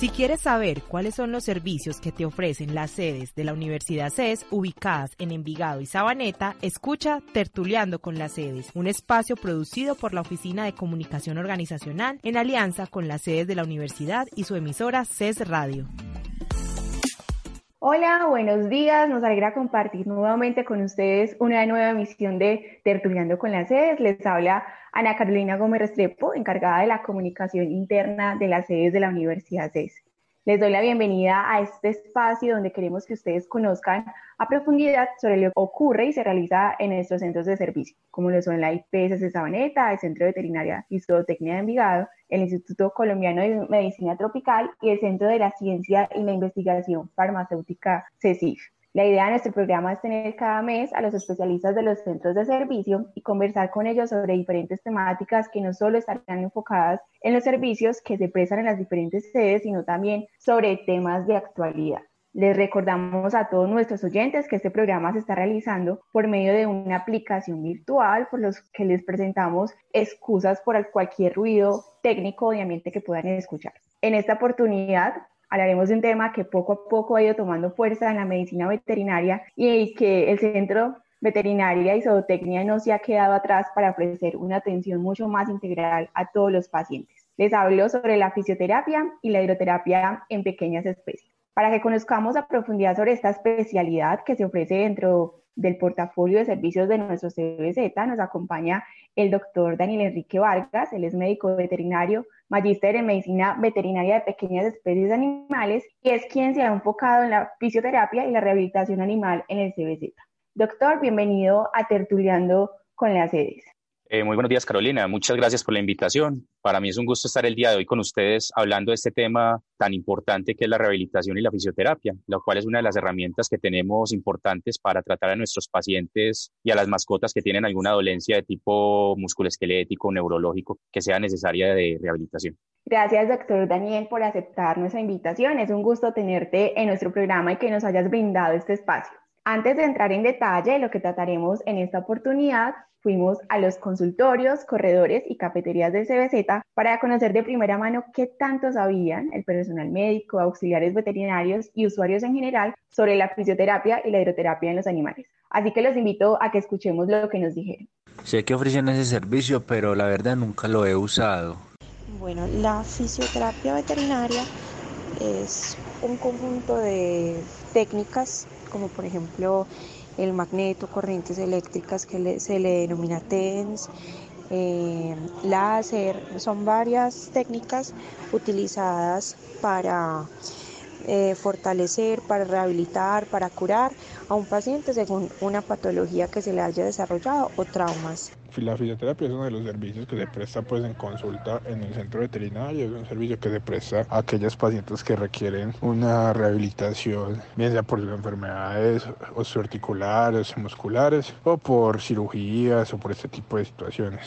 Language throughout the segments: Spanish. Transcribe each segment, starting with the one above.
Si quieres saber cuáles son los servicios que te ofrecen las sedes de la Universidad CES ubicadas en Envigado y Sabaneta, escucha Tertuleando con las sedes, un espacio producido por la Oficina de Comunicación Organizacional en alianza con las sedes de la universidad y su emisora CES Radio. Hola, buenos días. Nos alegra compartir nuevamente con ustedes una nueva emisión de Tertuleando con las sedes. Les habla Ana Carolina Gómez Restrepo, encargada de la comunicación interna de las sedes de la Universidad CES. Les doy la bienvenida a este espacio donde queremos que ustedes conozcan a profundidad sobre lo que ocurre y se realiza en nuestros centros de servicio, como lo son la IPS de Sabaneta, el Centro Veterinaria y Zootecnia de Envigado, el Instituto Colombiano de Medicina Tropical y el Centro de la Ciencia y la Investigación Farmacéutica CECIF. La idea de nuestro programa es tener cada mes a los especialistas de los centros de servicio y conversar con ellos sobre diferentes temáticas que no solo estarán enfocadas en los servicios que se prestan en las diferentes sedes, sino también sobre temas de actualidad. Les recordamos a todos nuestros oyentes que este programa se está realizando por medio de una aplicación virtual por los que les presentamos excusas por cualquier ruido técnico o de ambiente que puedan escuchar. En esta oportunidad hablaremos de un tema que poco a poco ha ido tomando fuerza en la medicina veterinaria y que el Centro Veterinaria y Zootecnia no se ha quedado atrás para ofrecer una atención mucho más integral a todos los pacientes. Les hablo sobre la fisioterapia y la hidroterapia en pequeñas especies. Para que conozcamos a profundidad sobre esta especialidad que se ofrece dentro del portafolio de servicios de nuestro CBZ, nos acompaña el doctor Daniel Enrique Vargas, él es médico veterinario, magíster en medicina veterinaria de pequeñas especies animales y es quien se ha enfocado en la fisioterapia y la rehabilitación animal en el CBZ. Doctor, bienvenido a Tertuleando con las sedes. Eh, muy buenos días, Carolina. Muchas gracias por la invitación. Para mí es un gusto estar el día de hoy con ustedes hablando de este tema tan importante que es la rehabilitación y la fisioterapia, lo cual es una de las herramientas que tenemos importantes para tratar a nuestros pacientes y a las mascotas que tienen alguna dolencia de tipo musculoesquelético, neurológico, que sea necesaria de rehabilitación. Gracias, doctor Daniel, por aceptar nuestra invitación. Es un gusto tenerte en nuestro programa y que nos hayas brindado este espacio. Antes de entrar en detalle, lo que trataremos en esta oportunidad, fuimos a los consultorios, corredores y cafeterías del CBZ para conocer de primera mano qué tanto sabían el personal médico, auxiliares veterinarios y usuarios en general sobre la fisioterapia y la hidroterapia en los animales. Así que los invito a que escuchemos lo que nos dijeron. Sé que ofrecen ese servicio, pero la verdad nunca lo he usado. Bueno, la fisioterapia veterinaria es un conjunto de técnicas como por ejemplo el magneto, corrientes eléctricas que se le denomina TENS, eh, láser, son varias técnicas utilizadas para eh, fortalecer, para rehabilitar, para curar a un paciente según una patología que se le haya desarrollado o traumas. La fisioterapia es uno de los servicios que se presta pues en consulta en el centro veterinario, es un servicio que se presta a aquellos pacientes que requieren una rehabilitación, bien sea por sus enfermedades osteoarticulares, musculares o por cirugías o por este tipo de situaciones.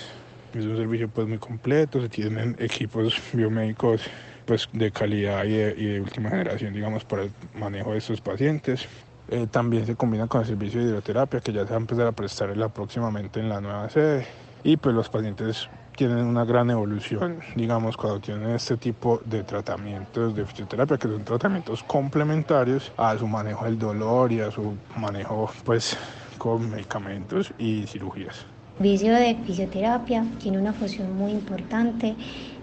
Es un servicio pues muy completo, se tienen equipos biomédicos pues de calidad y de, última generación digamos para el manejo de estos pacientes. Eh, también se combina con el servicio de hidroterapia que ya se va a empezar a prestar próximamente en la nueva sede. Y pues los pacientes tienen una gran evolución, digamos, cuando tienen este tipo de tratamientos de fisioterapia, que son tratamientos complementarios a su manejo del dolor y a su manejo, pues, con medicamentos y cirugías. El servicio de fisioterapia tiene una función muy importante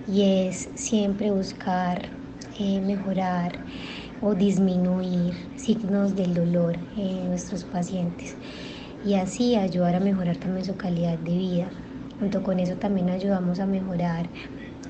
y es siempre buscar eh, mejorar o disminuir signos del dolor en nuestros pacientes y así ayudar a mejorar también su calidad de vida. Junto con eso también ayudamos a mejorar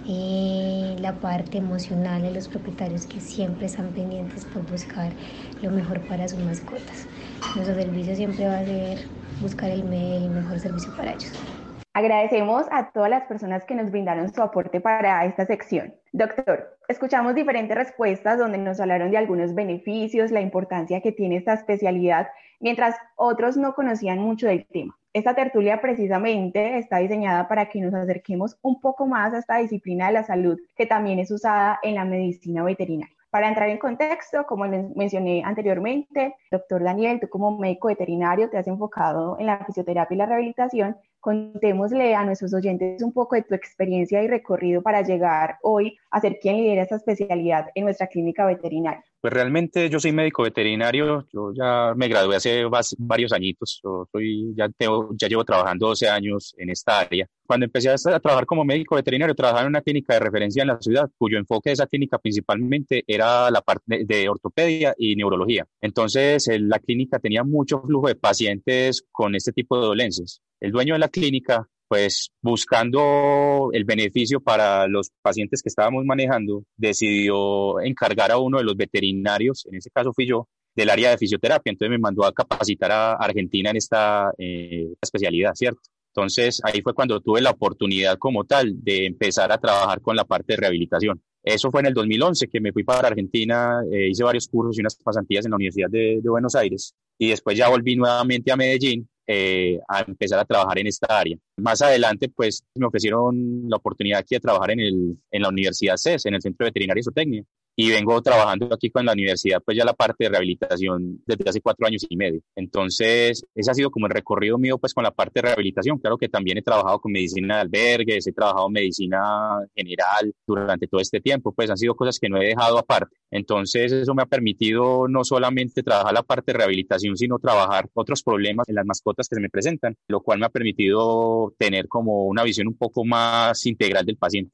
eh, la parte emocional de los propietarios que siempre están pendientes por buscar lo mejor para sus mascotas. Nuestro servicio siempre va a ser buscar el, el mejor servicio para ellos. Agradecemos a todas las personas que nos brindaron su aporte para esta sección. Doctor, escuchamos diferentes respuestas donde nos hablaron de algunos beneficios, la importancia que tiene esta especialidad, mientras otros no conocían mucho del tema. Esta tertulia precisamente está diseñada para que nos acerquemos un poco más a esta disciplina de la salud que también es usada en la medicina veterinaria. Para entrar en contexto, como les mencioné anteriormente, doctor Daniel, tú como médico veterinario te has enfocado en la fisioterapia y la rehabilitación Contémosle a nuestros oyentes un poco de tu experiencia y recorrido para llegar hoy a ser quien lidera esta especialidad en nuestra clínica veterinaria. Pues realmente yo soy médico veterinario, yo ya me gradué hace varios añitos, yo soy, ya, ya llevo trabajando 12 años en esta área. Cuando empecé a trabajar como médico veterinario, trabajaba en una clínica de referencia en la ciudad, cuyo enfoque de esa clínica principalmente era la parte de ortopedia y neurología. Entonces, la clínica tenía mucho flujo de pacientes con este tipo de dolencias. El dueño de la clínica, pues buscando el beneficio para los pacientes que estábamos manejando, decidió encargar a uno de los veterinarios, en ese caso fui yo, del área de fisioterapia. Entonces me mandó a capacitar a Argentina en esta eh, especialidad, ¿cierto? Entonces ahí fue cuando tuve la oportunidad como tal de empezar a trabajar con la parte de rehabilitación. Eso fue en el 2011 que me fui para Argentina, eh, hice varios cursos y unas pasantías en la Universidad de, de Buenos Aires y después ya volví nuevamente a Medellín eh, a empezar a trabajar en esta área. Más adelante, pues me ofrecieron la oportunidad aquí de trabajar en, el, en la Universidad CES, en el Centro de Veterinaria y Zootecnia y vengo trabajando aquí con la universidad, pues ya la parte de rehabilitación desde hace cuatro años y medio. Entonces, ese ha sido como el recorrido mío, pues con la parte de rehabilitación. Claro que también he trabajado con medicina de albergues, he trabajado medicina general durante todo este tiempo, pues han sido cosas que no he dejado aparte. Entonces, eso me ha permitido no solamente trabajar la parte de rehabilitación, sino trabajar otros problemas en las mascotas que se me presentan, lo cual me ha permitido tener como una visión un poco más integral del paciente.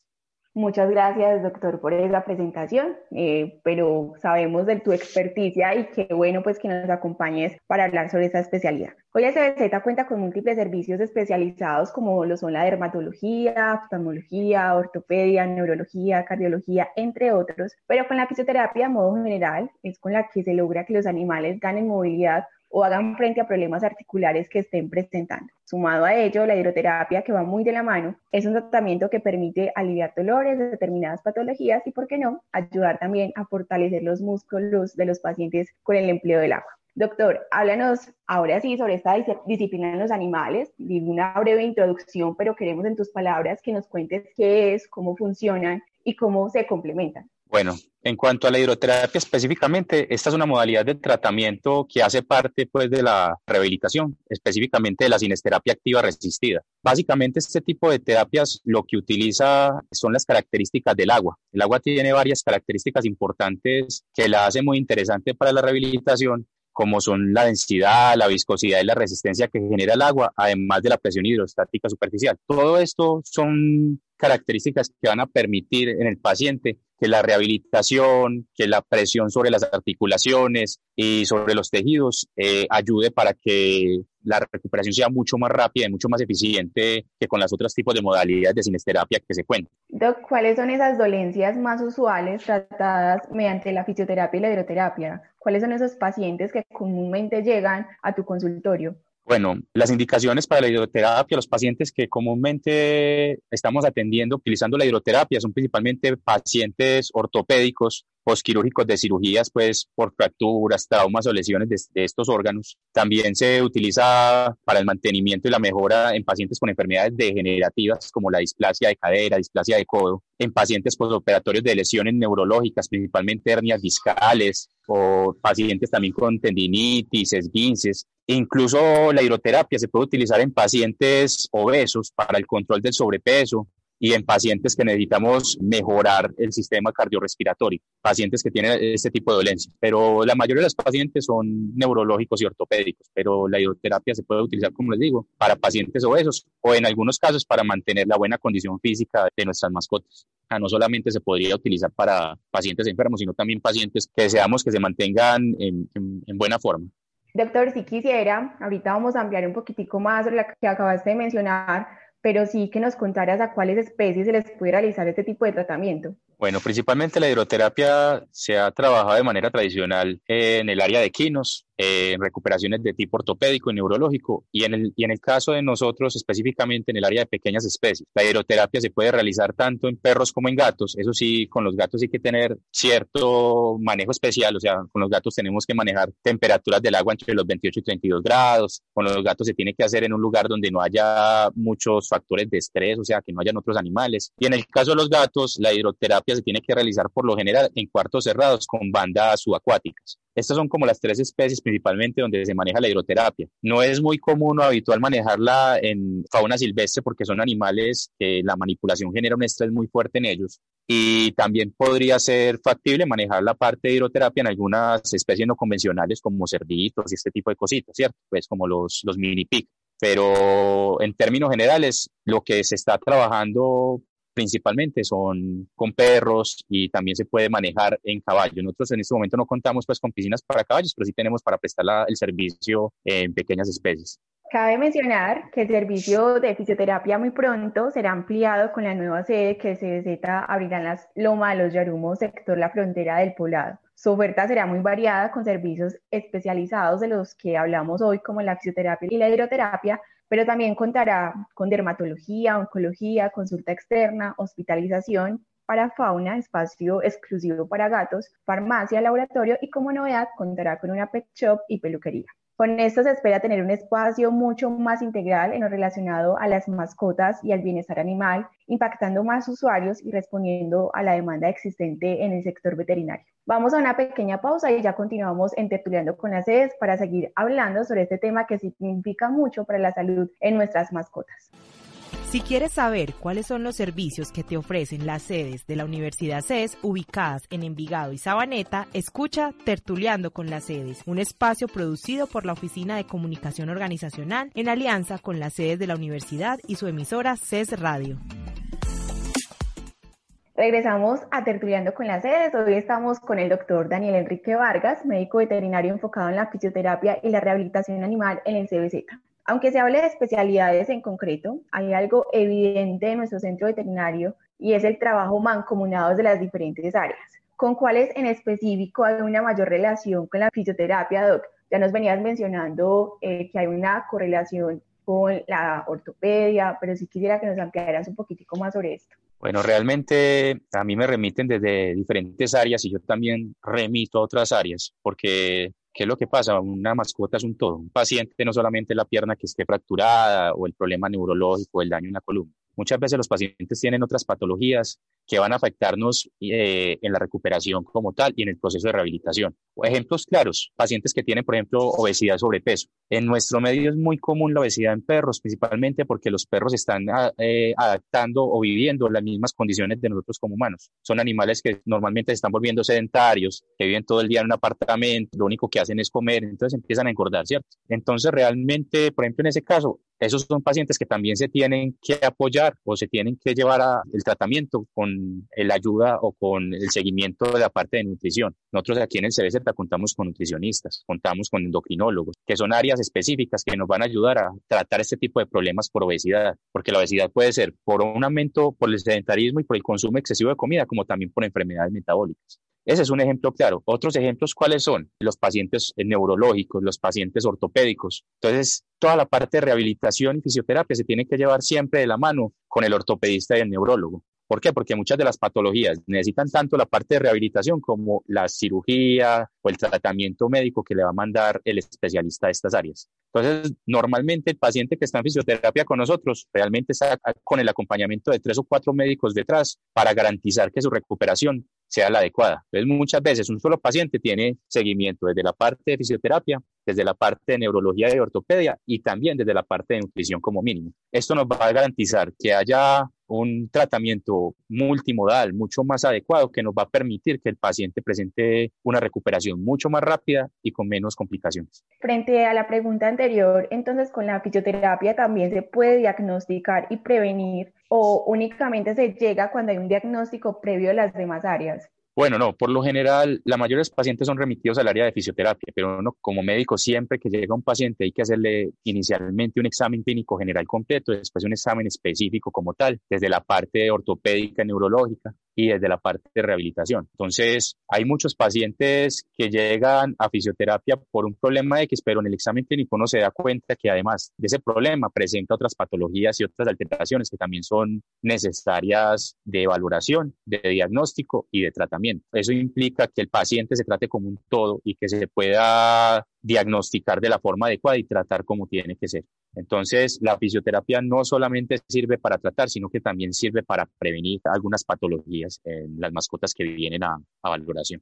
Muchas gracias, doctor, por esa presentación, eh, pero sabemos de tu experticia y qué bueno pues que nos acompañes para hablar sobre esa especialidad. Hoy SBZ cuenta con múltiples servicios especializados como lo son la dermatología, oftalmología, ortopedia, neurología, cardiología, entre otros, pero con la fisioterapia a modo general es con la que se logra que los animales ganen movilidad o hagan frente a problemas articulares que estén presentando. Sumado a ello, la hidroterapia, que va muy de la mano, es un tratamiento que permite aliviar dolores de determinadas patologías y, por qué no, ayudar también a fortalecer los músculos de los pacientes con el empleo del agua. Doctor, háblanos ahora sí sobre esta disciplina en los animales. Di una breve introducción, pero queremos en tus palabras que nos cuentes qué es, cómo funcionan y cómo se complementan. Bueno, en cuanto a la hidroterapia específicamente, esta es una modalidad de tratamiento que hace parte pues, de la rehabilitación, específicamente de la sinesterapia activa resistida. Básicamente este tipo de terapias lo que utiliza son las características del agua. El agua tiene varias características importantes que la hacen muy interesante para la rehabilitación como son la densidad, la viscosidad y la resistencia que genera el agua, además de la presión hidrostática superficial. Todo esto son características que van a permitir en el paciente que la rehabilitación, que la presión sobre las articulaciones y sobre los tejidos eh, ayude para que la recuperación sea mucho más rápida y mucho más eficiente que con los otros tipos de modalidades de sinesterapia que se cuentan. Doc, ¿cuáles son esas dolencias más usuales tratadas mediante la fisioterapia y la hidroterapia? ¿Cuáles son esos pacientes que comúnmente llegan a tu consultorio? Bueno, las indicaciones para la hidroterapia, los pacientes que comúnmente estamos atendiendo utilizando la hidroterapia son principalmente pacientes ortopédicos, postquirúrgicos de cirugías, pues por fracturas, traumas o lesiones de, estos órganos. También se utiliza para el mantenimiento y la mejora en pacientes con enfermedades degenerativas como la displasia de cadera, displasia de codo, en pacientes postoperatorios de lesiones neurológicas, principalmente hernias discales o pacientes también con tendinitis, esguinces, Incluso la hidroterapia se puede utilizar en pacientes obesos para el control del sobrepeso y en pacientes que necesitamos mejorar el sistema cardiorrespiratorio, pacientes que tienen este tipo de dolencia. Pero la mayoría de los pacientes son neurológicos y ortopédicos, pero la hidroterapia se puede utilizar, como les digo, para pacientes obesos o en algunos casos para mantener la buena condición física de nuestras mascotas. no solamente se podría utilizar para pacientes enfermos, sino también pacientes que deseamos que se mantengan en, en buena forma. Doctor, si quisiera, ahorita vamos a ampliar un poquitico más sobre lo que acabaste de mencionar, pero sí que nos contaras a cuáles especies se les puede realizar este tipo de tratamiento. Bueno, principalmente la hidroterapia se ha trabajado de manera tradicional en el área de quinos, en recuperaciones de tipo ortopédico y neurológico, y en, el, y en el caso de nosotros específicamente en el área de pequeñas especies. La hidroterapia se puede realizar tanto en perros como en gatos, eso sí, con los gatos hay que tener cierto manejo especial, o sea, con los gatos tenemos que manejar temperaturas del agua entre los 28 y 32 grados, con los gatos se tiene que hacer en un lugar donde no haya muchos factores de estrés, o sea, que no hayan otros animales. Y en el caso de los gatos, la hidroterapia se tiene que realizar por lo general en cuartos cerrados con bandas subacuáticas. Estas son como las tres especies principalmente donde se maneja la hidroterapia. No es muy común o habitual manejarla en fauna silvestre porque son animales que la manipulación genera un estrés muy fuerte en ellos. Y también podría ser factible manejar la parte de hidroterapia en algunas especies no convencionales como cerditos y este tipo de cositas, ¿cierto? Pues como los, mini pig. Pero en términos generales, lo que se está trabajando principalmente son con perros y también se puede manejar en caballos. Nosotros en este momento no contamos pues con piscinas para caballos, pero sí tenemos para prestar el servicio en pequeñas especies. Cabe mencionar que el servicio de fisioterapia muy pronto será ampliado con la nueva sede que CBZ abrirá en las Loma de los Yarumos, sector La Frontera del Poblado. Su oferta será muy variada con servicios especializados de los que hablamos hoy, como la fisioterapia y la hidroterapia, pero también contará con dermatología, oncología, consulta externa, hospitalización para fauna, espacio exclusivo para gatos, farmacia, laboratorio y como novedad contará con una pet shop y peluquería. Con esto se espera tener un espacio mucho más integral en lo relacionado a las mascotas y al bienestar animal, impactando más usuarios y respondiendo a la demanda existente en el sector veterinario. Vamos a una pequeña pausa y ya continuamos en Tertuliando con las sedes para seguir hablando sobre este tema que significa mucho para la salud en nuestras mascotas. Si quieres saber cuáles son los servicios que te ofrecen las sedes de la Universidad CES ubicadas en Envigado y Sabaneta, escucha Tertuleando con las sedes, un espacio producido por la Oficina de Comunicación Organizacional en alianza con las sedes de la universidad y su emisora CES Radio. Regresamos a Tertuleando con las sedes. Hoy estamos con el doctor Daniel Enrique Vargas, médico veterinario enfocado en la fisioterapia y la rehabilitación animal en el CBZ. Aunque se hable de especialidades en concreto, hay algo evidente en nuestro centro veterinario y es el trabajo mancomunado de las diferentes áreas. ¿Con cuáles en específico hay una mayor relación con la fisioterapia, Doc? Ya nos venías mencionando eh, que hay una correlación con la ortopedia, pero sí quisiera que nos ampliaras un poquitico más sobre esto. Bueno, realmente a mí me remiten desde diferentes áreas y yo también remito a otras áreas, porque ¿Qué es lo que pasa? Una mascota es un todo. Un paciente no solamente la pierna que esté fracturada o el problema neurológico, el daño en la columna. Muchas veces los pacientes tienen otras patologías que van a afectarnos eh, en la recuperación como tal y en el proceso de rehabilitación. Ejemplos claros, pacientes que tienen, por ejemplo, obesidad, sobrepeso. En nuestro medio es muy común la obesidad en perros, principalmente porque los perros están ah, eh, adaptando o viviendo las mismas condiciones de nosotros como humanos. Son animales que normalmente están volviendo sedentarios, que viven todo el día en un apartamento, lo único que hacen es comer, entonces empiezan a engordar, ¿cierto? Entonces realmente, por ejemplo, en ese caso, esos son pacientes que también se tienen que apoyar o se tienen que llevar a el tratamiento con la ayuda o con el seguimiento de la parte de nutrición. Nosotros aquí en el CBZ contamos con nutricionistas, contamos con endocrinólogos, que son áreas específicas que nos van a ayudar a tratar este tipo de problemas por obesidad, porque la obesidad puede ser por un aumento por el sedentarismo y por el consumo excesivo de comida, como también por enfermedades metabólicas. Ese es un ejemplo claro. Otros ejemplos, ¿cuáles son? Los pacientes neurológicos, los pacientes ortopédicos. Entonces, toda la parte de rehabilitación y fisioterapia se tiene que llevar siempre de la mano con el ortopedista y el neurólogo. ¿Por qué? Porque muchas de las patologías necesitan tanto la parte de rehabilitación como la cirugía o el tratamiento médico que le va a mandar el especialista de estas áreas. Entonces, normalmente el paciente que está en fisioterapia con nosotros realmente está con el acompañamiento de tres o cuatro médicos detrás para garantizar que su recuperación sea la adecuada. Entonces, muchas veces un solo paciente tiene seguimiento desde la parte de fisioterapia, desde la parte de neurología y ortopedia y también desde la parte de nutrición como mínimo. Esto nos va a garantizar que haya un tratamiento multimodal mucho más adecuado que nos va a permitir que el paciente presente una recuperación mucho más rápida y con menos complicaciones. Frente a la pregunta anterior, entonces con la fisioterapia también se puede diagnosticar y prevenir o únicamente se llega cuando hay un diagnóstico previo de las demás áreas? Bueno, no, por lo general, la mayoría de los pacientes son remitidos al área de fisioterapia, pero uno como médico siempre que llega un paciente hay que hacerle inicialmente un examen clínico general completo, después un examen específico como tal, desde la parte ortopédica, neurológica, y desde la parte de rehabilitación. Entonces, hay muchos pacientes que llegan a fisioterapia por un problema X, pero en el examen clínico uno se da cuenta que además de ese problema presenta otras patologías y otras alteraciones que también son necesarias de valoración, de diagnóstico y de tratamiento. Eso implica que el paciente se trate como un todo y que se pueda diagnosticar de la forma adecuada y tratar como tiene que ser. Entonces, la fisioterapia no solamente sirve para tratar, sino que también sirve para prevenir algunas patologías en las mascotas que vienen a, a valoración.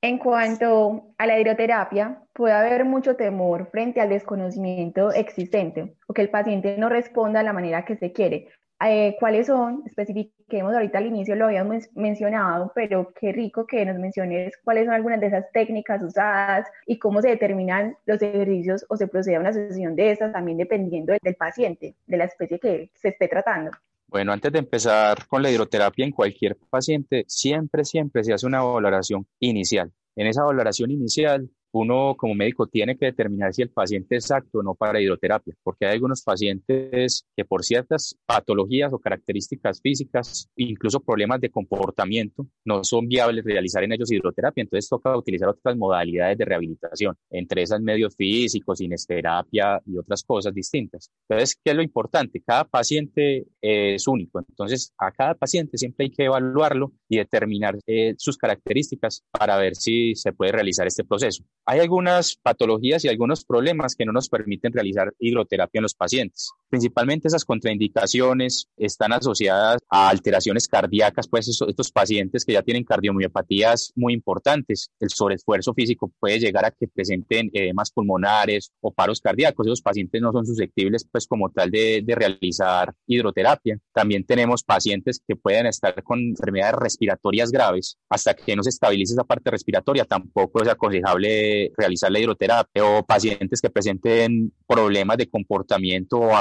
En cuanto a la hidroterapia, puede haber mucho temor frente al desconocimiento existente o que el paciente no responda de la manera que se quiere. Eh, cuáles son, especifiquemos ahorita al inicio, lo habíamos mencionado, pero qué rico que nos menciones cuáles son algunas de esas técnicas usadas y cómo se determinan los ejercicios o se procede a una sesión de esas, también dependiendo del paciente, de la especie que se esté tratando. Bueno, antes de empezar con la hidroterapia en cualquier paciente, siempre, siempre se hace una valoración inicial. En esa valoración inicial uno como médico tiene que determinar si el paciente es apto o no para hidroterapia, porque hay algunos pacientes que por ciertas patologías o características físicas, incluso problemas de comportamiento, no son viables realizar en ellos hidroterapia, entonces toca utilizar otras modalidades de rehabilitación, entre esas medios físicos, sinesterapia y otras cosas distintas. Entonces, ¿qué es lo importante? Cada paciente es único, entonces a cada paciente siempre hay que evaluarlo y determinar eh, sus características para ver si se puede realizar este proceso. Hay algunas patologías y algunos problemas que no nos permiten realizar hidroterapia en los pacientes. Principalmente esas contraindicaciones están asociadas a alteraciones cardíacas, pues estos pacientes que ya tienen cardiomiopatías muy importantes. El sobreesfuerzo físico puede llegar a que presenten edemas pulmonares o paros cardíacos. Esos pacientes no son susceptibles, pues como tal, de, realizar hidroterapia. También tenemos pacientes que pueden estar con enfermedades respiratorias graves. Hasta que no se estabilice esa parte respiratoria, tampoco es aconsejable realizar la hidroterapia o pacientes que presenten problemas de comportamiento o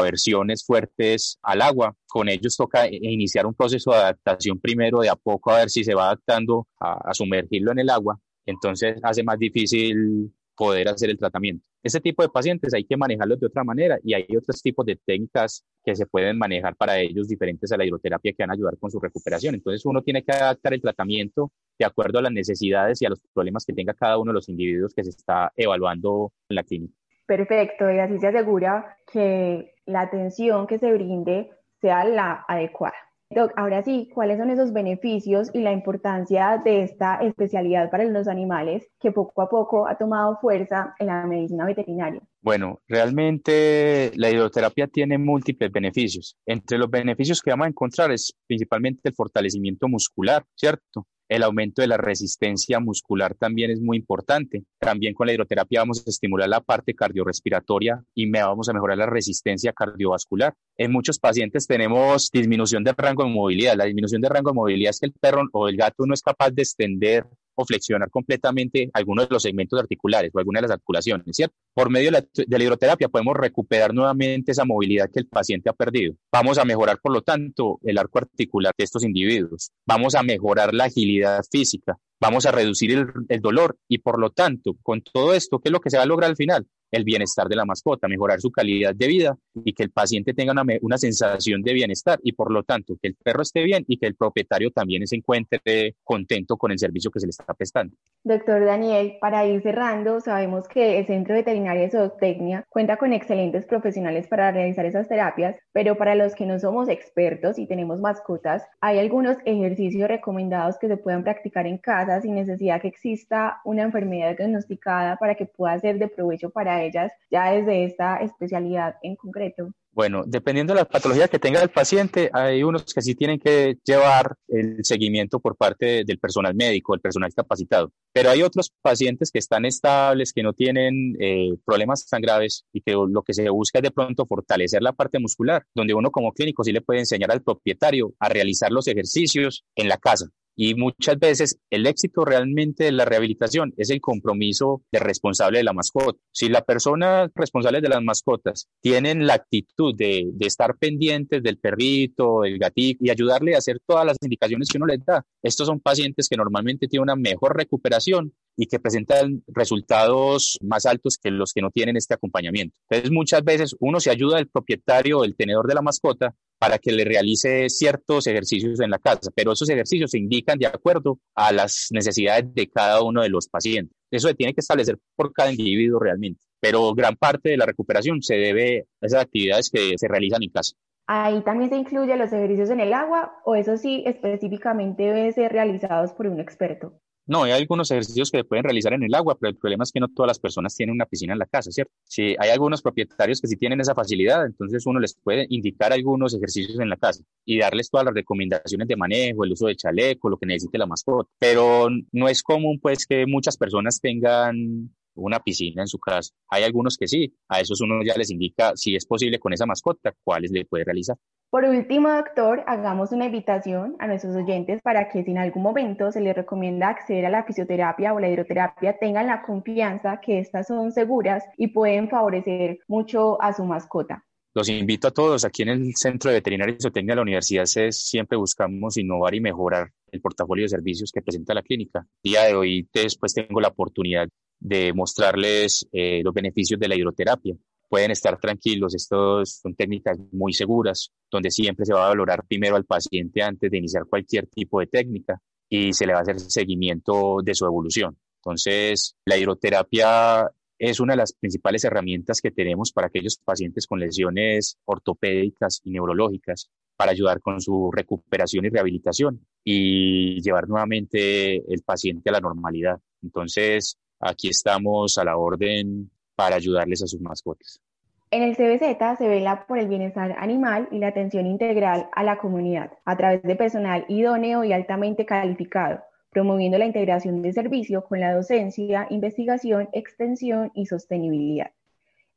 fuertes al agua. Con ellos toca iniciar un proceso de adaptación primero de a poco a ver si se va adaptando a, sumergirlo en el agua. Entonces hace más difícil poder hacer el tratamiento. Este tipo de pacientes hay que manejarlos de otra manera y hay otros tipos de técnicas que se pueden manejar para ellos diferentes a la hidroterapia que van a ayudar con su recuperación. Entonces uno tiene que adaptar el tratamiento de acuerdo a las necesidades y a los problemas que tenga cada uno de los individuos que se está evaluando en la clínica. Perfecto, y así se asegura que la atención que se brinde sea la adecuada. Doc, ahora sí, ¿cuáles son esos beneficios y la importancia de esta especialidad para los animales que poco a poco ha tomado fuerza en la medicina veterinaria? Bueno, realmente la hidroterapia tiene múltiples beneficios. Entre los beneficios que vamos a encontrar es principalmente el fortalecimiento muscular, ¿cierto? El aumento de la resistencia muscular también es muy importante. También con la hidroterapia vamos a estimular la parte cardiorrespiratoria y vamos a mejorar la resistencia cardiovascular. En muchos pacientes tenemos disminución de rango de movilidad. La disminución de rango de movilidad es que el perro o el gato no es capaz de extender flexionar completamente algunos de los segmentos articulares o algunas de las articulaciones, ¿cierto? Por medio de la, hidroterapia podemos recuperar nuevamente esa movilidad que el paciente ha perdido. Vamos a mejorar, por lo tanto, el arco articular de estos individuos. Vamos a mejorar la agilidad física. Vamos a reducir el dolor y, por lo tanto, con todo esto, ¿qué es lo que se va a lograr al final? El bienestar de la mascota, mejorar su calidad de vida y que el paciente tenga una, una, sensación de bienestar y por lo tanto que el perro esté bien y que el propietario también se encuentre contento con el servicio que se le está prestando. Doctor Daniel, para ir cerrando, sabemos que el Centro Veterinario de Zootecnia cuenta con excelentes profesionales para realizar esas terapias, pero para los que no somos expertos y tenemos mascotas, hay algunos ejercicios recomendados que se puedan practicar en casa sin necesidad que exista una enfermedad diagnosticada para que pueda ser de provecho para ellas ya desde esta especialidad en concreto? Bueno, dependiendo de la patología que tenga el paciente, hay unos que sí tienen que llevar el seguimiento por parte del personal médico, el personal capacitado, pero hay otros pacientes que están estables, que no tienen eh, problemas tan graves y que lo que se busca es de pronto fortalecer la parte muscular, donde uno como clínico sí le puede enseñar al propietario a realizar los ejercicios en la casa. Y muchas veces el éxito realmente de la rehabilitación es el compromiso del responsable de la mascota. Si la persona responsable de las mascotas tienen la actitud de, de estar pendientes del perrito, del gatito y ayudarle a hacer todas las indicaciones que uno les da, estos son pacientes que normalmente tienen una mejor recuperación y que presentan resultados más altos que los que no tienen este acompañamiento. Entonces, muchas veces uno se ayuda del propietario, el tenedor de la mascota, para que le realice ciertos ejercicios en la casa, pero esos ejercicios se indican de acuerdo a las necesidades de cada uno de los pacientes. Eso se tiene que establecer por cada individuo realmente, pero gran parte de la recuperación se debe a esas actividades que se realizan en casa. Ahí también se incluyen los ejercicios en el agua o eso sí específicamente deben ser realizados por un experto. No, hay algunos ejercicios que se pueden realizar en el agua, pero el problema es que no todas las personas tienen una piscina en la casa, ¿cierto? Si hay algunos propietarios que sí tienen esa facilidad, entonces uno les puede indicar algunos ejercicios en la casa y darles todas las recomendaciones de manejo, el uso de chaleco, lo que necesite la mascota. Pero no es común, pues, que muchas personas tengan una piscina en su casa. Hay algunos que sí, a esos uno ya les indica si es posible con esa mascota, cuáles le puede realizar. Por último, doctor, hagamos una invitación a nuestros oyentes para que si en algún momento se les recomienda acceder a la fisioterapia o la hidroterapia, tengan la confianza que estas son seguras y pueden favorecer mucho a su mascota. Los invito a todos. Aquí en el Centro de Veterinaria y Zootecnia de la Universidad CES siempre buscamos innovar y mejorar el portafolio de servicios que presenta la clínica. El día de hoy después tengo la oportunidad de mostrarles eh, los beneficios de la hidroterapia pueden estar tranquilos, estas son técnicas muy seguras, donde siempre se va a valorar primero al paciente antes de iniciar cualquier tipo de técnica y se le va a hacer seguimiento de su evolución. Entonces, la hidroterapia es una de las principales herramientas que tenemos para aquellos pacientes con lesiones ortopédicas y neurológicas para ayudar con su recuperación y rehabilitación y llevar nuevamente el paciente a la normalidad. Entonces, aquí estamos a la orden para ayudarles a sus mascotas. En el CBZ se vela por el bienestar animal y la atención integral a la comunidad a través de personal idóneo y altamente calificado, promoviendo la integración de servicio con la docencia, investigación, extensión y sostenibilidad.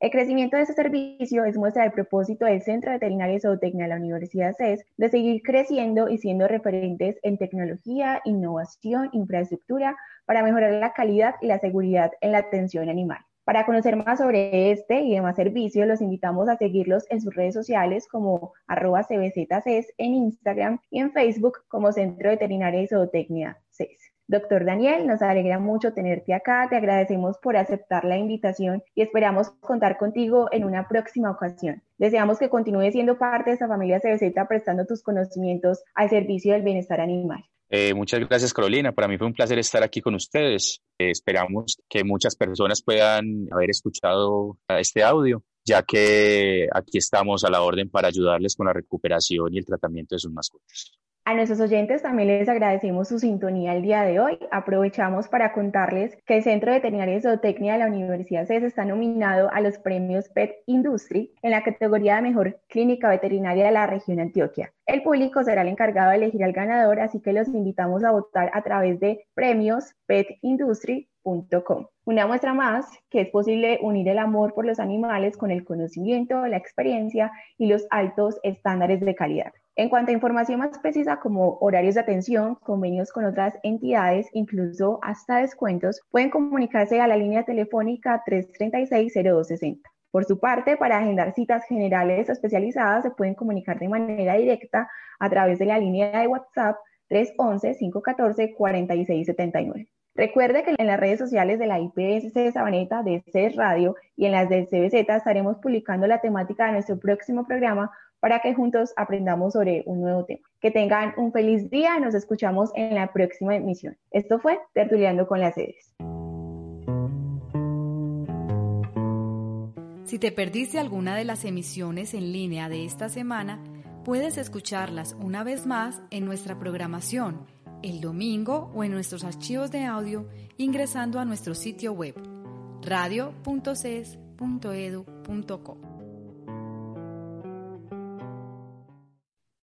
El crecimiento de este servicio es muestra del propósito del Centro Veterinario y Zootecnia de la Universidad CES de seguir creciendo y siendo referentes en tecnología, innovación, infraestructura para mejorar la calidad y la seguridad en la atención animal. Para conocer más sobre este y demás servicios, los invitamos a seguirlos en sus redes sociales como arroba cbzces en Instagram y en Facebook como Centro Veterinaria y Zootecnia CES. Doctor Daniel, nos alegra mucho tenerte acá, te agradecemos por aceptar la invitación y esperamos contar contigo en una próxima ocasión. Deseamos que continúes siendo parte de esta familia CBZ prestando tus conocimientos al servicio del bienestar animal. Eh, muchas gracias, Carolina. Para mí fue un placer estar aquí con ustedes. Eh, esperamos que muchas personas puedan haber escuchado este audio, ya que aquí estamos a la orden para ayudarles con la recuperación y el tratamiento de sus mascotas. A nuestros oyentes también les agradecemos su sintonía el día de hoy. Aprovechamos para contarles que el Centro de Veterinaria y Zootecnia de la Universidad CES está nominado a los premios PET Industry en la categoría de Mejor Clínica Veterinaria de la región Antioquia. El público será el encargado de elegir al ganador, así que los invitamos a votar a través de premiospetindustry.com. Una muestra más que es posible unir el amor por los animales con el conocimiento, la experiencia y los altos estándares de calidad. En cuanto a información más precisa como horarios de atención, convenios con otras entidades, incluso hasta descuentos, pueden comunicarse a la línea telefónica 336-0260. Por su parte, para agendar citas generales especializadas, se pueden comunicar de manera directa a través de la línea de WhatsApp 311-514-4679. Recuerde que en las redes sociales de la IPSC Sabaneta, de CES Radio y en las del CBZ estaremos publicando la temática de nuestro próximo programa para que juntos aprendamos sobre un nuevo tema. Que tengan un feliz día y nos escuchamos en la próxima emisión. Esto fue Tertuleando con las sedes. Si te perdiste alguna de las emisiones en línea de esta semana, puedes escucharlas una vez más en nuestra programación el domingo o en nuestros archivos de audio ingresando a nuestro sitio web radio.ces.edu.co.